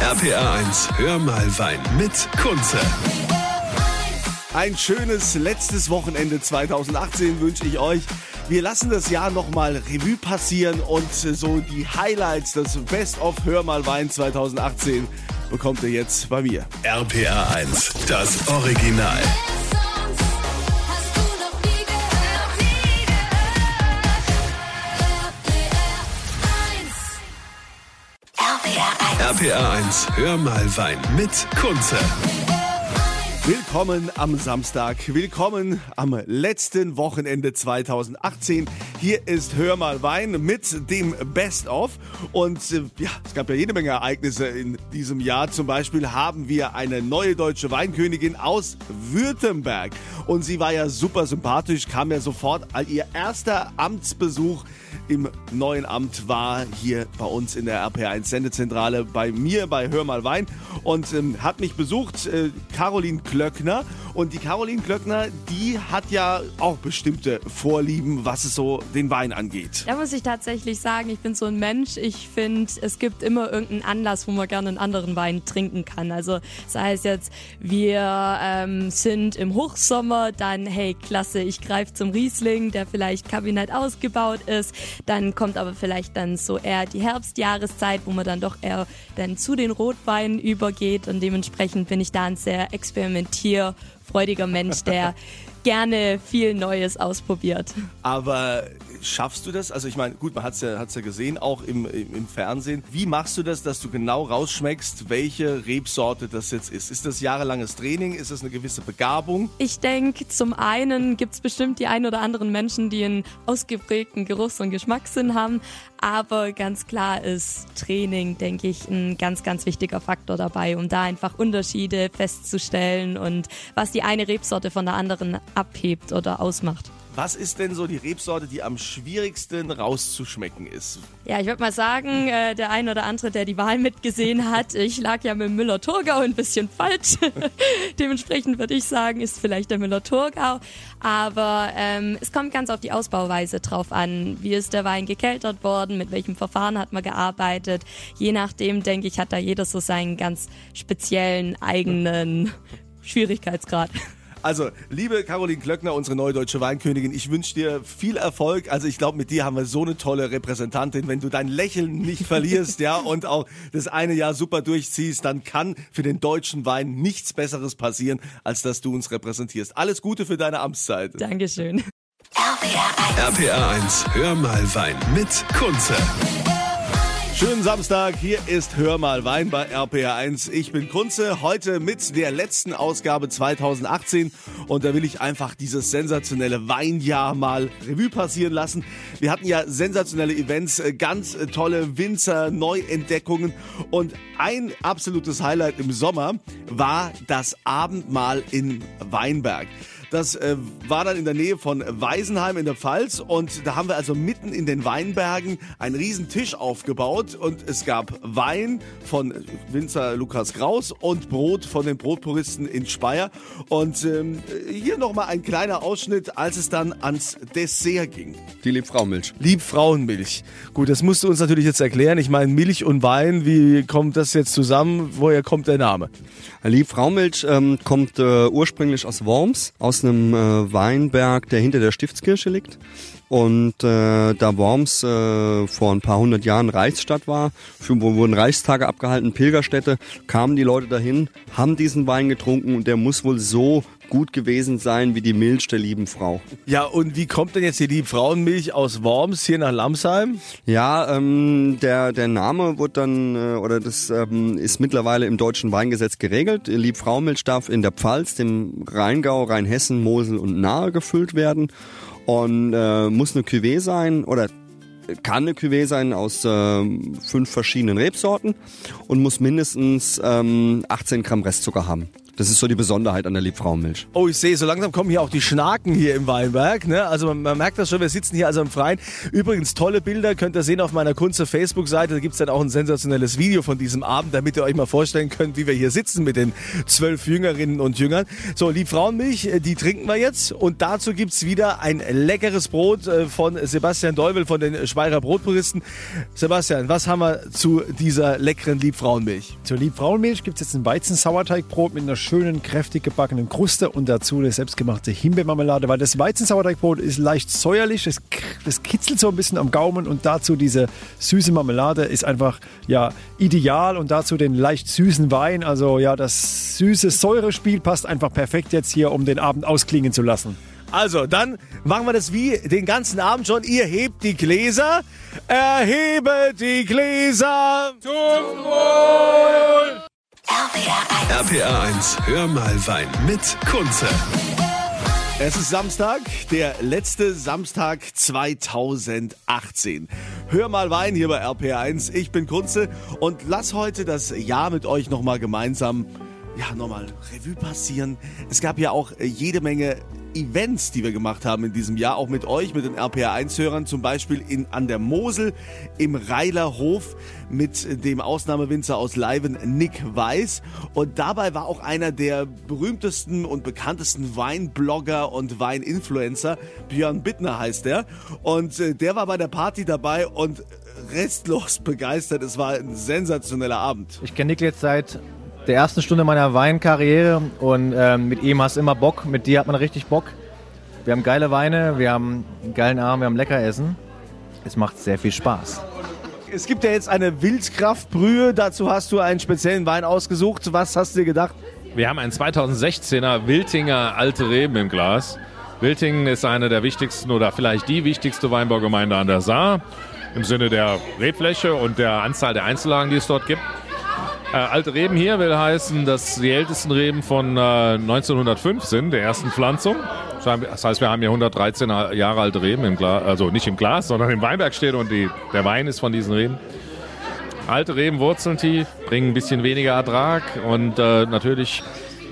RPA 1, hör mal Wein mit Kunze. Ein schönes letztes Wochenende 2018 wünsche ich euch. Wir lassen das Jahr nochmal Revue passieren und so die Highlights, das Best of Hör mal Wein 2018 bekommt ihr jetzt bei mir. RPA 1, das Original. RPR 1. RPA 1, hör mal Wein mit Kunze. Willkommen am Samstag, willkommen am letzten Wochenende 2018. Hier ist Hör mal Wein mit dem Best of. Und äh, ja, es gab ja jede Menge Ereignisse in diesem Jahr. Zum Beispiel haben wir eine neue deutsche Weinkönigin aus Württemberg. Und sie war ja super sympathisch, kam ja sofort. Ihr erster Amtsbesuch im neuen Amt war hier bei uns in der RPR1 Sendezentrale bei mir bei Hör mal Wein und ähm, hat mich besucht, äh, Caroline Klöckner. Und die Caroline Klöckner, die hat ja auch bestimmte Vorlieben, was es so den Wein angeht. Da muss ich tatsächlich sagen, ich bin so ein Mensch. Ich finde, es gibt immer irgendeinen Anlass, wo man gerne einen anderen Wein trinken kann. Also sei es jetzt, wir ähm, sind im Hochsommer, dann hey, klasse, ich greife zum Riesling, der vielleicht Kabinett ausgebaut ist. Dann kommt aber vielleicht dann so eher die Herbstjahreszeit, wo man dann doch eher dann zu den Rotweinen übergeht. Und dementsprechend bin ich da ein sehr experimentierfreudiger Mensch, der gerne viel Neues ausprobiert. Aber schaffst du das? Also ich meine, gut, man hat es ja, hat's ja gesehen, auch im, im, im Fernsehen. Wie machst du das, dass du genau rausschmeckst, welche Rebsorte das jetzt ist? Ist das jahrelanges Training? Ist das eine gewisse Begabung? Ich denke, zum einen gibt es bestimmt die ein oder anderen Menschen, die einen ausgeprägten Geruchs- und Geschmackssinn haben. Aber ganz klar ist Training, denke ich, ein ganz, ganz wichtiger Faktor dabei, um da einfach Unterschiede festzustellen und was die eine Rebsorte von der anderen abhebt oder ausmacht. Was ist denn so die Rebsorte, die am schwierigsten rauszuschmecken ist? Ja, ich würde mal sagen, äh, der ein oder andere, der die Wahl mitgesehen hat, ich lag ja mit Müller-Thurgau ein bisschen falsch. Dementsprechend würde ich sagen, ist vielleicht der Müller-Thurgau. Aber ähm, es kommt ganz auf die Ausbauweise drauf an. Wie ist der Wein gekeltert worden? Mit welchem Verfahren hat man gearbeitet? Je nachdem, denke ich, hat da jeder so seinen ganz speziellen eigenen Schwierigkeitsgrad. Also, liebe Caroline Klöckner, unsere neue deutsche Weinkönigin, ich wünsche dir viel Erfolg. Also, ich glaube, mit dir haben wir so eine tolle Repräsentantin. Wenn du dein Lächeln nicht verlierst, ja, und auch das eine Jahr super durchziehst, dann kann für den deutschen Wein nichts Besseres passieren, als dass du uns repräsentierst. Alles Gute für deine Amtszeit. Dankeschön. RPR 1. RPA 1, hör mal Wein mit Kunze. Schönen Samstag, hier ist Hör mal Wein bei RPR1. Ich bin Kunze, heute mit der letzten Ausgabe 2018 und da will ich einfach dieses sensationelle Weinjahr mal Revue passieren lassen. Wir hatten ja sensationelle Events, äh, ganz äh, tolle Winzer, Neuentdeckungen und ein absolutes Highlight im Sommer war das Abendmahl in Weinberg. Das äh, war dann in der Nähe von Weisenheim in der Pfalz und da haben wir also mitten in den Weinbergen einen riesen Tisch aufgebaut und es gab Wein von Winzer Lukas Kraus und Brot von den Brotpuristen in Speyer und ähm, hier nochmal ein kleiner Ausschnitt, als es dann ans Dessert ging. Die Liebfraumilch. Liebfrauenmilch. Gut, das musst du uns natürlich jetzt erklären. Ich meine, Milch und Wein, wie kommt das jetzt zusammen? Woher kommt der Name? Liebfraumilch ähm, kommt äh, ursprünglich aus Worms, aus einem äh, Weinberg, der hinter der Stiftskirche liegt. Und äh, da Worms äh, vor ein paar hundert Jahren Reichsstadt war, für, wo wurden Reichstage abgehalten, Pilgerstätte, kamen die Leute dahin, haben diesen Wein getrunken und der muss wohl so gut gewesen sein wie die Milch der lieben Frau. Ja, und wie kommt denn jetzt die Liebfrauenmilch aus Worms hier nach Lamsheim? Ja, ähm, der, der Name wird dann, äh, oder das ähm, ist mittlerweile im deutschen Weingesetz geregelt. Liebfraumilch darf in der Pfalz, dem Rheingau, Rheinhessen, Mosel und Nahe gefüllt werden und äh, muss eine Cuvée sein oder kann eine Cuvée sein aus äh, fünf verschiedenen Rebsorten und muss mindestens ähm, 18 Gramm Restzucker haben. Das ist so die Besonderheit an der Liebfrauenmilch. Oh, ich sehe, so langsam kommen hier auch die Schnaken hier im Weinberg. Ne? Also man, man merkt das schon, wir sitzen hier also im Freien. Übrigens, tolle Bilder könnt ihr sehen auf meiner Kunze Facebook-Seite. Da gibt's dann auch ein sensationelles Video von diesem Abend, damit ihr euch mal vorstellen könnt, wie wir hier sitzen mit den zwölf Jüngerinnen und Jüngern. So, Liebfrauenmilch, äh, die trinken wir jetzt. Und dazu gibt's wieder ein leckeres Brot äh, von Sebastian Deuvel von den Speyerer Brotpuristen. Sebastian, was haben wir zu dieser leckeren Liebfrauenmilch? Zur Liebfrauenmilch gibt es jetzt ein Weizen-Sauerteigbrot mit einer schönen, kräftig gebackenen Kruste und dazu eine selbstgemachte Himbeermarmelade, weil das Weizen-Sauerteigbrot ist leicht säuerlich, das, das kitzelt so ein bisschen am Gaumen und dazu diese süße Marmelade ist einfach ja ideal und dazu den leicht süßen Wein, also ja, das süße Säurespiel passt einfach perfekt jetzt hier, um den Abend ausklingen zu lassen. Also, dann machen wir das wie den ganzen Abend schon. Ihr hebt die Gläser. Erhebet die Gläser. Zum RPR 1, hör mal Wein mit Kunze. Es ist Samstag, der letzte Samstag 2018. Hör mal Wein hier bei RPR1. Ich bin Kunze und lass heute das Jahr mit euch nochmal gemeinsam, ja, nochmal Revue passieren. Es gab ja auch äh, jede Menge Events, die wir gemacht haben in diesem Jahr, auch mit euch, mit den RPR1-Hörern, zum Beispiel in, an der Mosel im Reiler Hof mit dem Ausnahmewinzer aus Leiven, Nick Weiß. Und dabei war auch einer der berühmtesten und bekanntesten Weinblogger und Weininfluencer, Björn Bittner heißt er. Und äh, der war bei der Party dabei und restlos begeistert. Es war ein sensationeller Abend. Ich kenne Nick jetzt seit der ersten Stunde meiner Weinkarriere und ähm, mit ihm hast du immer Bock, mit dir hat man richtig Bock. Wir haben geile Weine, wir haben einen geilen Abend, wir haben lecker Essen. Es macht sehr viel Spaß. Es gibt ja jetzt eine Wildkraftbrühe. Dazu hast du einen speziellen Wein ausgesucht. Was hast du dir gedacht? Wir haben einen 2016er Wiltinger Alte Reben im Glas. Wiltingen ist eine der wichtigsten oder vielleicht die wichtigste Weinbaugemeinde an der Saar im Sinne der Rebfläche und der Anzahl der Einzellagen, die es dort gibt. Äh, alte Reben hier will heißen, dass die ältesten Reben von äh, 1905 sind, der ersten Pflanzung. Das heißt, wir haben hier 113 Jahre alte Reben im Glas, also nicht im Glas, sondern im Weinberg steht und die, der Wein ist von diesen Reben. Alte Reben wurzeln tief, bringen ein bisschen weniger Ertrag und äh, natürlich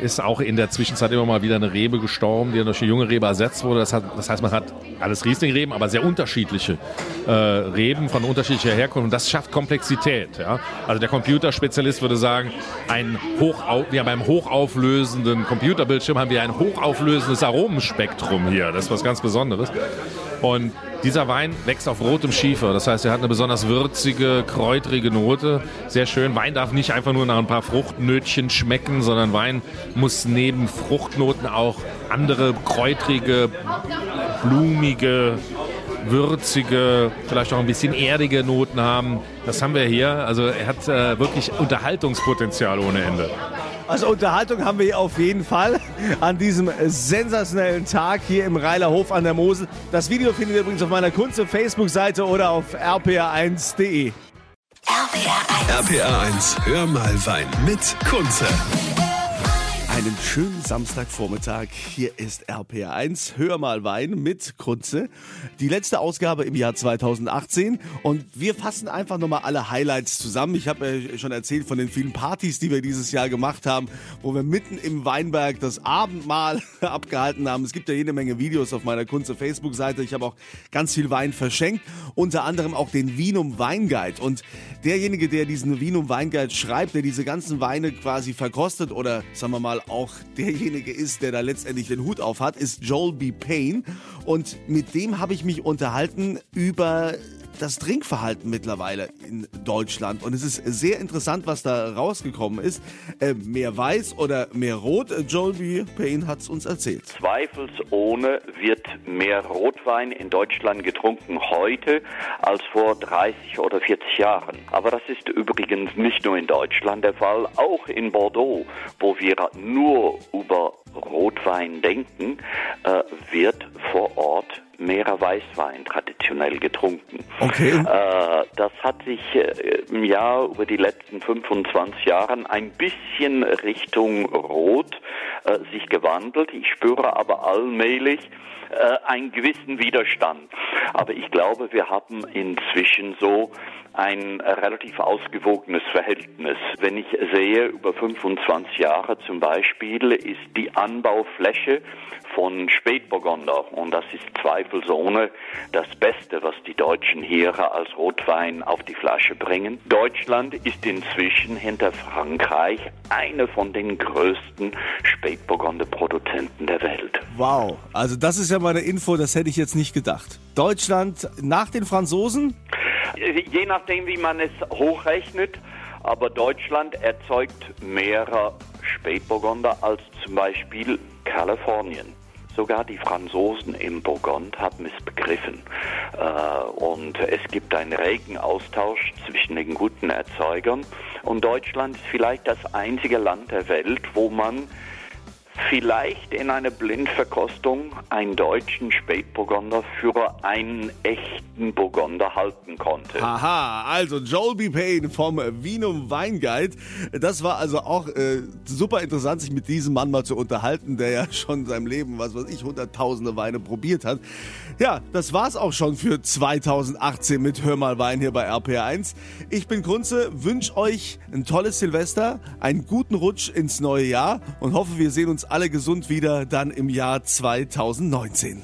ist auch in der Zwischenzeit immer mal wieder eine Rebe gestorben, die durch eine junge Rebe ersetzt wurde. Das, hat, das heißt, man hat alles Rieslingreben, aber sehr unterschiedliche äh, Reben von unterschiedlicher Herkunft. Und das schafft Komplexität. Ja? Also der Computerspezialist würde sagen, ein hochau wir haben einen hochauflösenden Computerbildschirm, haben wir ein hochauflösendes Aromenspektrum hier. Das ist was ganz Besonderes. Und dieser Wein wächst auf rotem Schiefer. Das heißt, er hat eine besonders würzige, kräutrige Note. Sehr schön. Wein darf nicht einfach nur nach ein paar Fruchtnötchen schmecken, sondern Wein muss neben Fruchtnoten auch andere kräutrige, blumige, würzige, vielleicht auch ein bisschen erdige Noten haben. Das haben wir hier. Also er hat äh, wirklich Unterhaltungspotenzial ohne Ende. Also Unterhaltung haben wir hier auf jeden Fall an diesem sensationellen Tag hier im Reiler Hof an der Mosel. Das Video findet ihr übrigens auf meiner Kunst- und Facebook-Seite oder auf rpr1.de. RPR 1, hör mal Wein mit Kunze. Einen schönen Samstagvormittag. Hier ist RPR1. Hör mal Wein mit Kunze. Die letzte Ausgabe im Jahr 2018. Und wir fassen einfach nochmal alle Highlights zusammen. Ich habe äh, schon erzählt von den vielen Partys, die wir dieses Jahr gemacht haben, wo wir mitten im Weinberg das Abendmahl abgehalten haben. Es gibt ja jede Menge Videos auf meiner Kunze Facebook-Seite. Ich habe auch ganz viel Wein verschenkt. Unter anderem auch den Vinum Weinguide. Und derjenige, der diesen Vinum Weinguide schreibt, der diese ganzen Weine quasi verkostet oder sagen wir mal auch derjenige ist, der da letztendlich den Hut auf hat, ist Joel B. Payne. Und mit dem habe ich mich unterhalten über das Trinkverhalten mittlerweile in Deutschland. Und es ist sehr interessant, was da rausgekommen ist. Äh, mehr weiß oder mehr rot? Äh, Joel B. Payne hat es uns erzählt. Zweifelsohne wird mehr Rotwein in Deutschland getrunken heute als vor 30 oder 40 Jahren. Aber das ist übrigens nicht nur in Deutschland der Fall, auch in Bordeaux, wo wir nur über Rotwein denken, äh, wird vor Ort mehrer Weißwein traditionell getrunken. Okay. Äh, das hat sich äh, im Jahr über die letzten 25 Jahren ein bisschen Richtung Rot äh, sich gewandelt. Ich spüre aber allmählich äh, einen gewissen Widerstand. Aber ich glaube, wir haben inzwischen so ein relativ ausgewogenes Verhältnis. Wenn ich sehe, über 25 Jahre zum Beispiel ist die Anbaufläche von Spätburgunder und das ist zweifelsohne das Beste, was die Deutschen hier als Rotwein auf die Flasche bringen. Deutschland ist inzwischen hinter Frankreich eine von den größten Spätburgunder-Produzenten der Welt. Wow. Also das ist ja mal eine Info, das hätte ich jetzt nicht gedacht. Deutschland nach den Franzosen? Je nachdem, wie man es hochrechnet, aber Deutschland erzeugt mehr Spätburgunder als zum Beispiel Kalifornien. Sogar die Franzosen im Burgund haben es begriffen. Äh, und es gibt einen regen Austausch zwischen den guten Erzeugern. Und Deutschland ist vielleicht das einzige Land der Welt, wo man vielleicht in einer Blindverkostung einen deutschen Spätburgunder für einen echten Burgunder halten konnte. Aha, also Joel B. Payne vom Vinum Weinguide. Das war also auch äh, super interessant, sich mit diesem Mann mal zu unterhalten, der ja schon in seinem Leben, was weiß ich, hunderttausende Weine probiert hat. Ja, das war's auch schon für 2018 mit Hör mal Wein hier bei RPR1. Ich bin Kunze, wünsche euch ein tolles Silvester, einen guten Rutsch ins neue Jahr und hoffe, wir sehen uns alle gesund wieder dann im Jahr 2019.